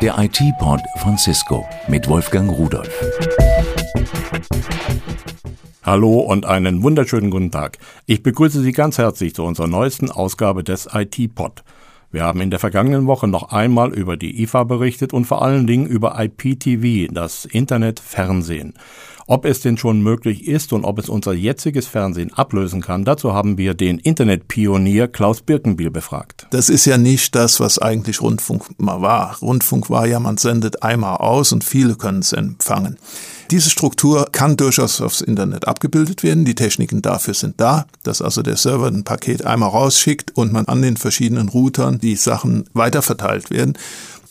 Der IT-Pod von Cisco mit Wolfgang Rudolf. Hallo und einen wunderschönen guten Tag. Ich begrüße Sie ganz herzlich zu unserer neuesten Ausgabe des IT-Pod. Wir haben in der vergangenen Woche noch einmal über die IFA berichtet und vor allen Dingen über IPTV, das Internetfernsehen. Ob es denn schon möglich ist und ob es unser jetziges Fernsehen ablösen kann, dazu haben wir den Internetpionier Klaus Birkenbiel befragt. Das ist ja nicht das, was eigentlich Rundfunk mal war. Rundfunk war ja, man sendet einmal aus und viele können es empfangen. Diese Struktur kann durchaus aufs Internet abgebildet werden. Die Techniken dafür sind da, dass also der Server ein Paket einmal rausschickt und man an den verschiedenen Routern die Sachen weiterverteilt werden.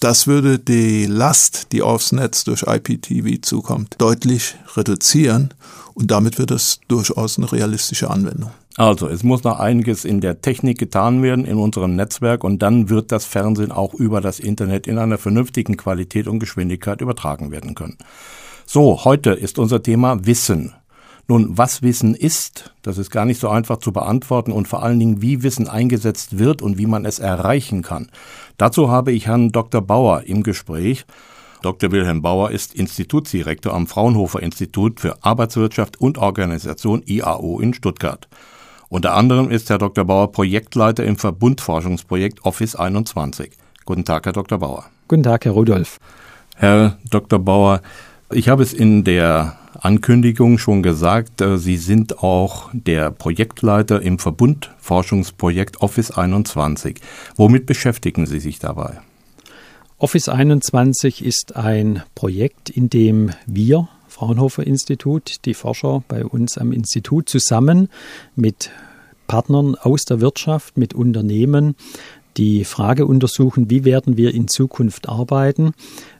Das würde die Last, die aufs Netz durch IPTV zukommt, deutlich reduzieren und damit wird es durchaus eine realistische Anwendung. Also, es muss noch einiges in der Technik getan werden in unserem Netzwerk und dann wird das Fernsehen auch über das Internet in einer vernünftigen Qualität und Geschwindigkeit übertragen werden können. So, heute ist unser Thema Wissen. Nun, was Wissen ist, das ist gar nicht so einfach zu beantworten und vor allen Dingen, wie Wissen eingesetzt wird und wie man es erreichen kann. Dazu habe ich Herrn Dr. Bauer im Gespräch. Dr. Wilhelm Bauer ist Institutsdirektor am Fraunhofer Institut für Arbeitswirtschaft und Organisation IAO in Stuttgart. Unter anderem ist Herr Dr. Bauer Projektleiter im Verbundforschungsprojekt Office 21. Guten Tag, Herr Dr. Bauer. Guten Tag, Herr Rudolf. Herr Dr. Bauer, ich habe es in der Ankündigung schon gesagt, äh, Sie sind auch der Projektleiter im Verbundforschungsprojekt Office 21. Womit beschäftigen Sie sich dabei? Office 21 ist ein Projekt, in dem wir, Fraunhofer Institut, die Forscher bei uns am Institut zusammen mit Partnern aus der Wirtschaft, mit Unternehmen, die Frage untersuchen, wie werden wir in Zukunft arbeiten,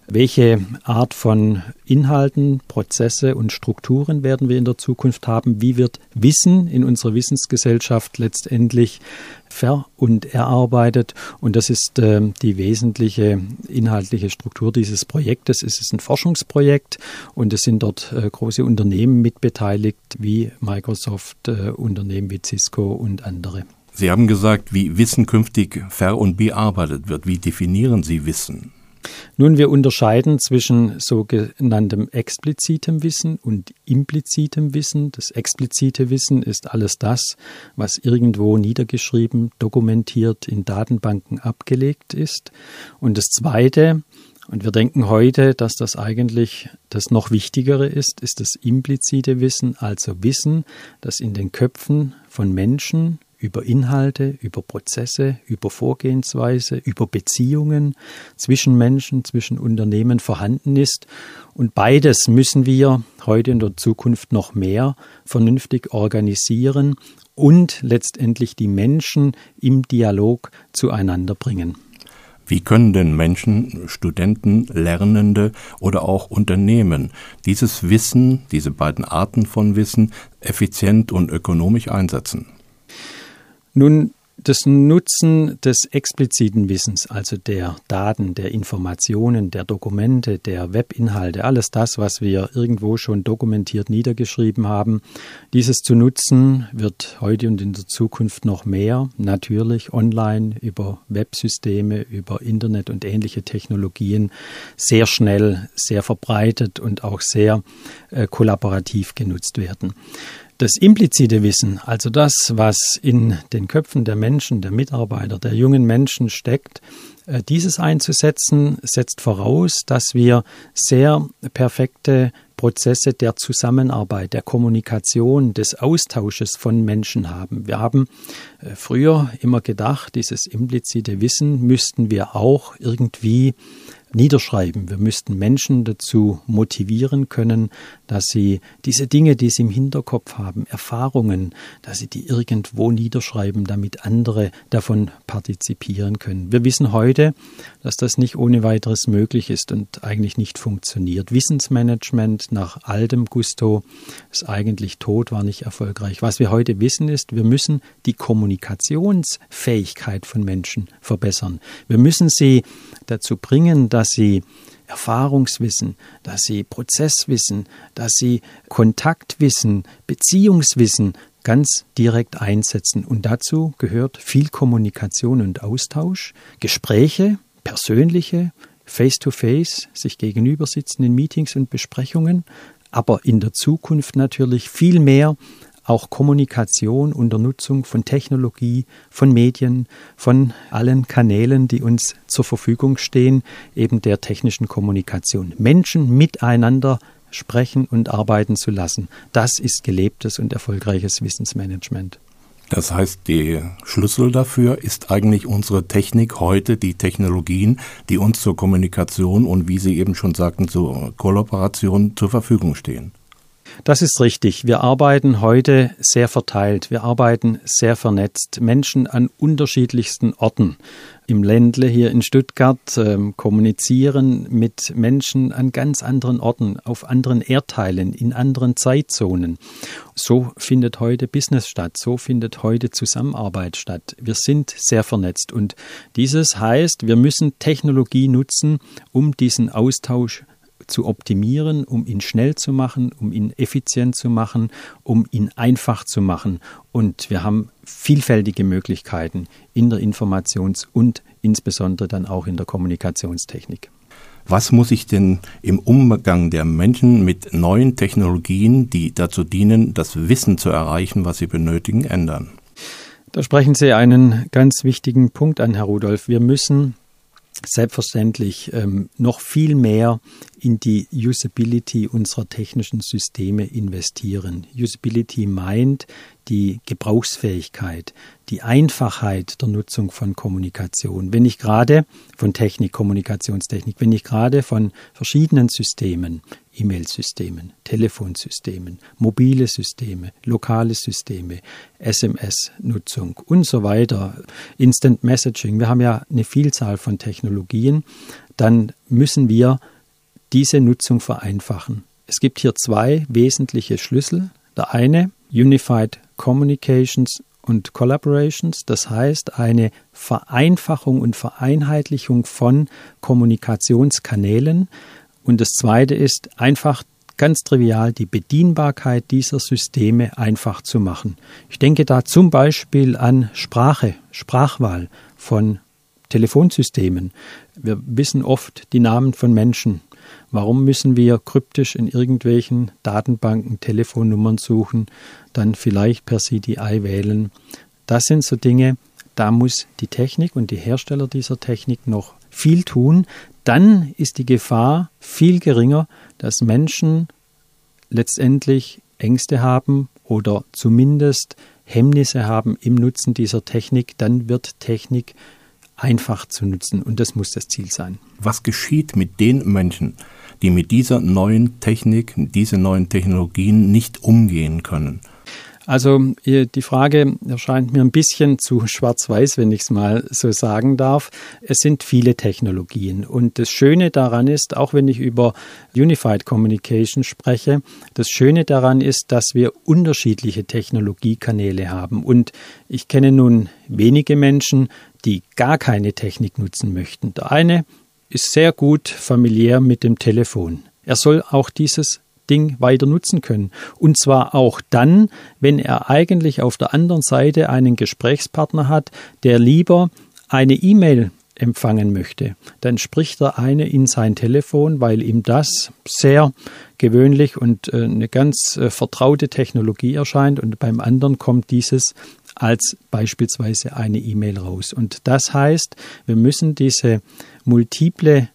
welche Art von Inhalten, Prozesse und Strukturen werden wir in der Zukunft haben? Wie wird Wissen in unserer Wissensgesellschaft letztendlich ver- und erarbeitet? Und das ist äh, die wesentliche inhaltliche Struktur dieses Projektes. Es ist ein Forschungsprojekt und es sind dort äh, große Unternehmen mitbeteiligt, wie Microsoft, äh, Unternehmen wie Cisco und andere. Sie haben gesagt, wie Wissen künftig ver- und bearbeitet wird. Wie definieren Sie Wissen? Nun, wir unterscheiden zwischen sogenanntem explizitem Wissen und implizitem Wissen. Das explizite Wissen ist alles das, was irgendwo niedergeschrieben, dokumentiert, in Datenbanken abgelegt ist. Und das Zweite, und wir denken heute, dass das eigentlich das noch Wichtigere ist, ist das implizite Wissen, also Wissen, das in den Köpfen von Menschen über Inhalte, über Prozesse, über Vorgehensweise, über Beziehungen zwischen Menschen, zwischen Unternehmen vorhanden ist. Und beides müssen wir heute in der Zukunft noch mehr vernünftig organisieren und letztendlich die Menschen im Dialog zueinander bringen. Wie können denn Menschen, Studenten, Lernende oder auch Unternehmen dieses Wissen, diese beiden Arten von Wissen effizient und ökonomisch einsetzen? Nun, das Nutzen des expliziten Wissens, also der Daten, der Informationen, der Dokumente, der Webinhalte, alles das, was wir irgendwo schon dokumentiert niedergeschrieben haben, dieses zu nutzen wird heute und in der Zukunft noch mehr, natürlich online über Websysteme, über Internet und ähnliche Technologien sehr schnell, sehr verbreitet und auch sehr äh, kollaborativ genutzt werden. Das implizite Wissen, also das, was in den Köpfen der Menschen, der Mitarbeiter, der jungen Menschen steckt, äh, dieses einzusetzen, setzt voraus, dass wir sehr perfekte Prozesse der Zusammenarbeit, der Kommunikation, des Austausches von Menschen haben. Wir haben äh, früher immer gedacht, dieses implizite Wissen müssten wir auch irgendwie niederschreiben. Wir müssten Menschen dazu motivieren können, dass sie diese Dinge, die sie im Hinterkopf haben, Erfahrungen, dass sie die irgendwo niederschreiben, damit andere davon partizipieren können. Wir wissen heute, dass das nicht ohne weiteres möglich ist und eigentlich nicht funktioniert. Wissensmanagement nach altem Gusto ist eigentlich tot, war nicht erfolgreich. Was wir heute wissen ist, wir müssen die Kommunikationsfähigkeit von Menschen verbessern. Wir müssen sie dazu bringen, dass sie Erfahrungswissen, dass sie Prozesswissen, dass sie Kontaktwissen, Beziehungswissen ganz direkt einsetzen. Und dazu gehört viel Kommunikation und Austausch, Gespräche, persönliche, face-to-face, -face, sich gegenüber sitzen in Meetings und Besprechungen, aber in der Zukunft natürlich viel mehr auch Kommunikation unter Nutzung von Technologie, von Medien, von allen Kanälen, die uns zur Verfügung stehen, eben der technischen Kommunikation. Menschen miteinander sprechen und arbeiten zu lassen. Das ist gelebtes und erfolgreiches Wissensmanagement. Das heißt, der Schlüssel dafür ist eigentlich unsere Technik heute, die Technologien, die uns zur Kommunikation und wie Sie eben schon sagten, zur Kollaboration zur Verfügung stehen. Das ist richtig. Wir arbeiten heute sehr verteilt. Wir arbeiten sehr vernetzt. Menschen an unterschiedlichsten Orten. Im Ländle hier in Stuttgart äh, kommunizieren mit Menschen an ganz anderen Orten, auf anderen Erdteilen, in anderen Zeitzonen. So findet heute Business statt. So findet heute Zusammenarbeit statt. Wir sind sehr vernetzt. Und dieses heißt, wir müssen Technologie nutzen, um diesen Austausch zu optimieren, um ihn schnell zu machen, um ihn effizient zu machen, um ihn einfach zu machen. Und wir haben vielfältige Möglichkeiten in der Informations- und insbesondere dann auch in der Kommunikationstechnik. Was muss ich denn im Umgang der Menschen mit neuen Technologien, die dazu dienen, das Wissen zu erreichen, was sie benötigen, ändern? Da sprechen Sie einen ganz wichtigen Punkt an, Herr Rudolph. Wir müssen selbstverständlich ähm, noch viel mehr in die Usability unserer technischen Systeme investieren. Usability meint die Gebrauchsfähigkeit, die Einfachheit der Nutzung von Kommunikation. Wenn ich gerade von Technik, Kommunikationstechnik, wenn ich gerade von verschiedenen Systemen, E-Mail-Systemen, Telefonsystemen, mobile Systeme, lokale Systeme, SMS-Nutzung und so weiter, Instant Messaging, wir haben ja eine Vielzahl von Technologien, dann müssen wir diese Nutzung vereinfachen. Es gibt hier zwei wesentliche Schlüssel. Der eine, Unified Communications und Collaborations, das heißt eine Vereinfachung und Vereinheitlichung von Kommunikationskanälen. Und das Zweite ist einfach ganz trivial die Bedienbarkeit dieser Systeme einfach zu machen. Ich denke da zum Beispiel an Sprache, Sprachwahl von Telefonsystemen. Wir wissen oft die Namen von Menschen. Warum müssen wir kryptisch in irgendwelchen Datenbanken Telefonnummern suchen, dann vielleicht per CDI wählen? Das sind so Dinge, da muss die Technik und die Hersteller dieser Technik noch viel tun. Dann ist die Gefahr viel geringer, dass Menschen letztendlich Ängste haben oder zumindest Hemmnisse haben im Nutzen dieser Technik. Dann wird Technik einfach zu nutzen und das muss das Ziel sein. Was geschieht mit den Menschen, die mit dieser neuen Technik, diese neuen Technologien nicht umgehen können. Also die Frage erscheint mir ein bisschen zu schwarz-weiß, wenn ich es mal so sagen darf. Es sind viele Technologien und das Schöne daran ist, auch wenn ich über Unified Communication spreche, das Schöne daran ist, dass wir unterschiedliche Technologiekanäle haben und ich kenne nun wenige Menschen, die gar keine Technik nutzen möchten. Der eine ist sehr gut familiär mit dem Telefon. Er soll auch dieses Ding weiter nutzen können. Und zwar auch dann, wenn er eigentlich auf der anderen Seite einen Gesprächspartner hat, der lieber eine E-Mail empfangen möchte. Dann spricht der eine in sein Telefon, weil ihm das sehr gewöhnlich und äh, eine ganz äh, vertraute Technologie erscheint und beim anderen kommt dieses als beispielsweise eine E-Mail raus. Und das heißt, wir müssen diese multiple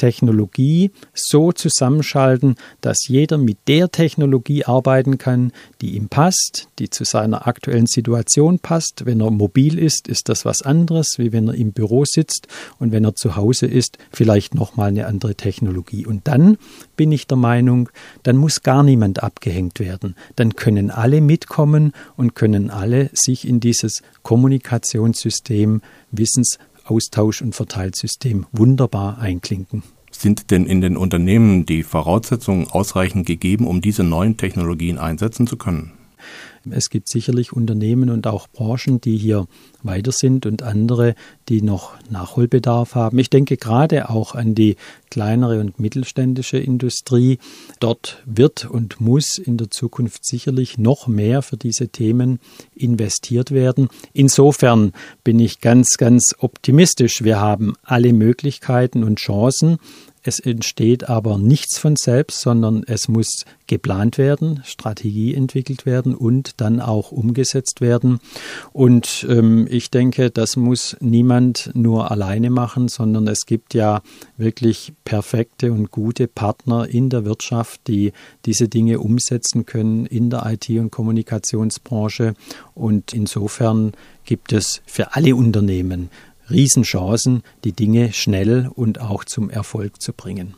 Technologie so zusammenschalten, dass jeder mit der Technologie arbeiten kann, die ihm passt, die zu seiner aktuellen Situation passt. Wenn er mobil ist, ist das was anderes, wie wenn er im Büro sitzt und wenn er zu Hause ist, vielleicht nochmal eine andere Technologie. Und dann bin ich der Meinung, dann muss gar niemand abgehängt werden. Dann können alle mitkommen und können alle sich in dieses Kommunikationssystem Wissens Austausch- und Verteilsystem wunderbar einklinken. Sind denn in den Unternehmen die Voraussetzungen ausreichend gegeben, um diese neuen Technologien einsetzen zu können? Es gibt sicherlich Unternehmen und auch Branchen, die hier weiter sind und andere, die noch Nachholbedarf haben. Ich denke gerade auch an die kleinere und mittelständische Industrie. Dort wird und muss in der Zukunft sicherlich noch mehr für diese Themen investiert werden. Insofern bin ich ganz, ganz optimistisch. Wir haben alle Möglichkeiten und Chancen, es entsteht aber nichts von selbst, sondern es muss geplant werden, Strategie entwickelt werden und dann auch umgesetzt werden. Und ähm, ich denke, das muss niemand nur alleine machen, sondern es gibt ja wirklich perfekte und gute Partner in der Wirtschaft, die diese Dinge umsetzen können in der IT- und Kommunikationsbranche. Und insofern gibt es für alle Unternehmen Riesenchancen, die Dinge schnell und auch zum Erfolg zu bringen.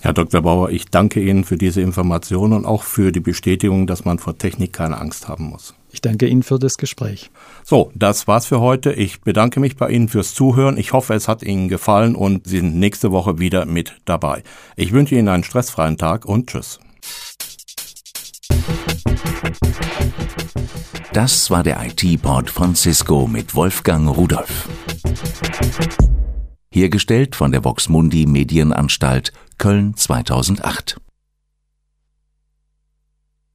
Herr Dr. Bauer, ich danke Ihnen für diese Information und auch für die Bestätigung, dass man vor Technik keine Angst haben muss. Ich danke Ihnen für das Gespräch. So, das war's für heute. Ich bedanke mich bei Ihnen fürs Zuhören. Ich hoffe, es hat Ihnen gefallen und Sie sind nächste Woche wieder mit dabei. Ich wünsche Ihnen einen stressfreien Tag und tschüss. Das war der IT-Port von Cisco mit Wolfgang Rudolf. Hergestellt von der Voxmundi Medienanstalt Köln 2008.